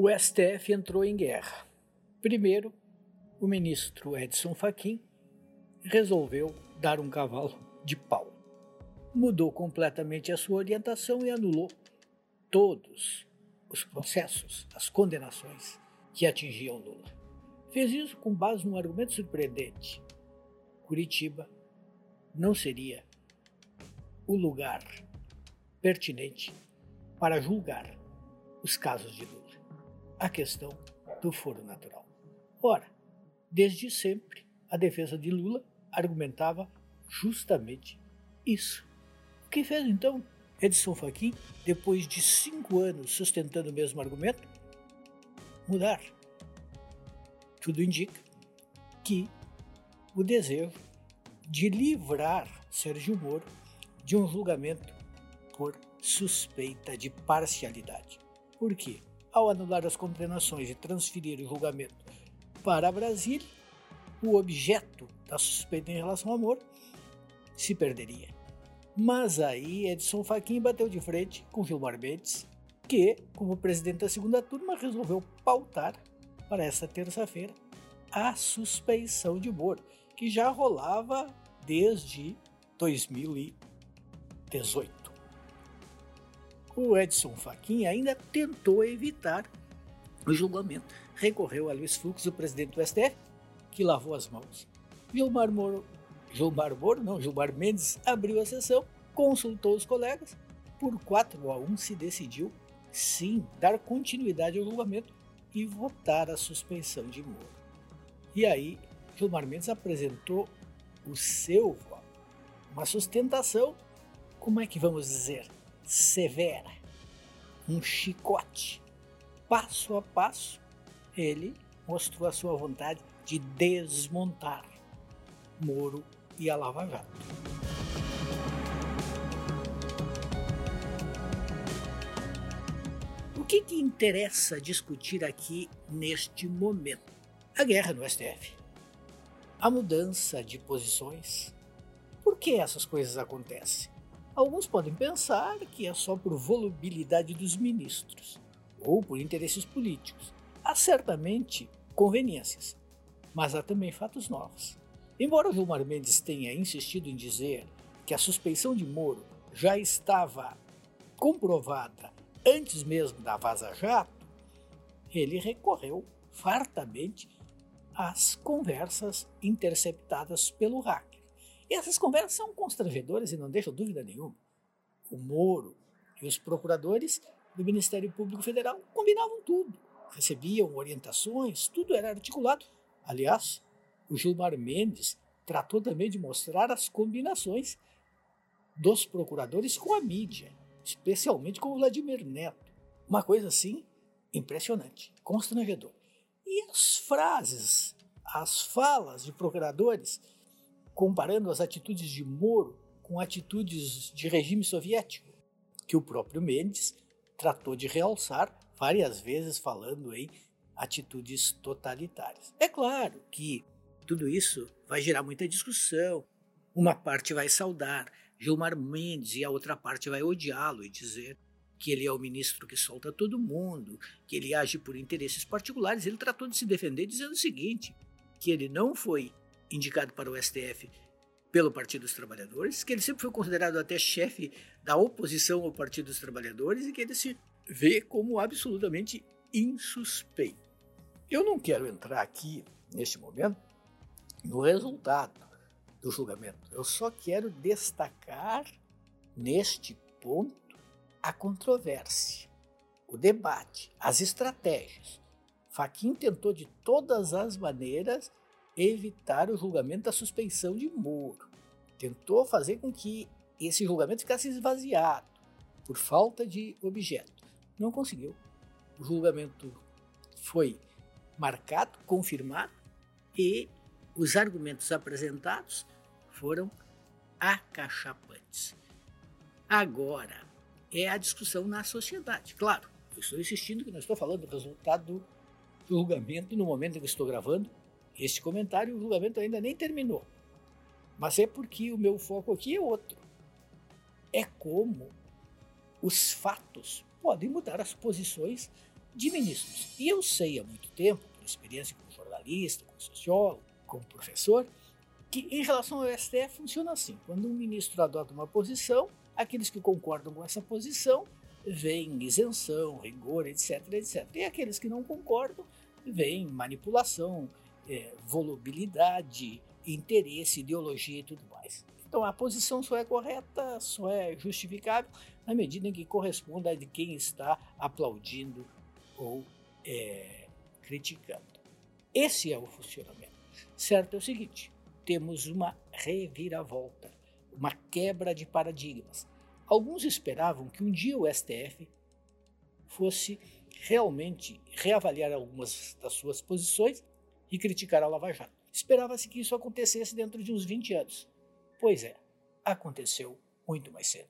O STF entrou em guerra. Primeiro, o ministro Edson Fachin resolveu dar um cavalo de pau. Mudou completamente a sua orientação e anulou todos os processos, as condenações que atingiam Lula. Fez isso com base num argumento surpreendente. Curitiba não seria o lugar pertinente para julgar os casos de Lula. A questão do foro natural. Ora, desde sempre, a defesa de Lula argumentava justamente isso. O que fez então Edson Fachin, depois de cinco anos sustentando o mesmo argumento? Mudar. Tudo indica que o desejo de livrar Sérgio Moro de um julgamento por suspeita de parcialidade. Por quê? Ao anular as condenações e transferir o julgamento para Brasília, o objeto da suspeita em relação ao Moro se perderia. Mas aí Edson Fachin bateu de frente com Gilmar Mendes, que, como presidente da segunda turma, resolveu pautar para esta terça-feira a suspeição de Moro, que já rolava desde 2018. O Edson Fachin ainda tentou evitar o julgamento. Recorreu a Luiz Fux, o presidente do STF, que lavou as mãos. Gilmar Moro, Gilmar Moro, não, Gilmar Mendes abriu a sessão, consultou os colegas, por 4 a 1 se decidiu sim dar continuidade ao julgamento e votar a suspensão de Moro. E aí, Gilmar Mendes apresentou o seu voto, uma sustentação, como é que vamos dizer, severa, um chicote. Passo a passo, ele mostrou a sua vontade de desmontar Moro e a Lava Jato. O que, que interessa discutir aqui neste momento? A guerra no STF, a mudança de posições. Por que essas coisas acontecem? Alguns podem pensar que é só por volubilidade dos ministros ou por interesses políticos. Há certamente conveniências, mas há também fatos novos. Embora Gilmar Mendes tenha insistido em dizer que a suspeição de Moro já estava comprovada antes mesmo da Vaza Jato, ele recorreu fartamente às conversas interceptadas pelo hacker. E essas conversas são constrangedoras e não deixam dúvida nenhuma. O Moro e os procuradores do Ministério Público Federal combinavam tudo, recebiam orientações, tudo era articulado. Aliás, o Gilmar Mendes tratou também de mostrar as combinações dos procuradores com a mídia, especialmente com o Vladimir Neto. Uma coisa assim impressionante, constrangedor. E as frases, as falas de procuradores comparando as atitudes de Moro com atitudes de regime soviético, que o próprio Mendes tratou de realçar várias vezes, falando em atitudes totalitárias. É claro que tudo isso vai gerar muita discussão. Uma parte vai saudar Gilmar Mendes e a outra parte vai odiá-lo e dizer que ele é o ministro que solta todo mundo, que ele age por interesses particulares. Ele tratou de se defender dizendo o seguinte: que ele não foi indicado para o STF pelo Partido dos Trabalhadores, que ele sempre foi considerado até chefe da oposição ao Partido dos Trabalhadores e que ele se vê como absolutamente insuspeito. Eu não quero entrar aqui, neste momento, no resultado do julgamento. Eu só quero destacar, neste ponto, a controvérsia, o debate, as estratégias. Faquin tentou de todas as maneiras evitar o julgamento da suspeição de Moro. Tentou fazer com que esse julgamento ficasse esvaziado por falta de objeto. Não conseguiu. O julgamento foi marcado, confirmado e os argumentos apresentados foram acachapantes. Agora é a discussão na sociedade. Claro, eu estou insistindo que não estou falando do resultado do julgamento no momento em que estou gravando, este comentário, o julgamento ainda nem terminou. Mas é porque o meu foco aqui é outro. É como os fatos podem mudar as posições de ministros. E eu sei há muito tempo, por experiência como jornalista, como sociólogo, como professor, que em relação ao STF funciona assim: quando um ministro adota uma posição, aqueles que concordam com essa posição veem isenção, rigor, etc, etc. E aqueles que não concordam veem manipulação, é, volubilidade, interesse, ideologia e tudo mais. Então a posição só é correta, só é justificável na medida em que corresponda a de quem está aplaudindo ou é, criticando. Esse é o funcionamento. Certo é o seguinte: temos uma reviravolta, uma quebra de paradigmas. Alguns esperavam que um dia o STF fosse realmente reavaliar algumas das suas posições e criticar a Lava Jato. Esperava-se que isso acontecesse dentro de uns 20 anos. Pois é, aconteceu muito mais cedo.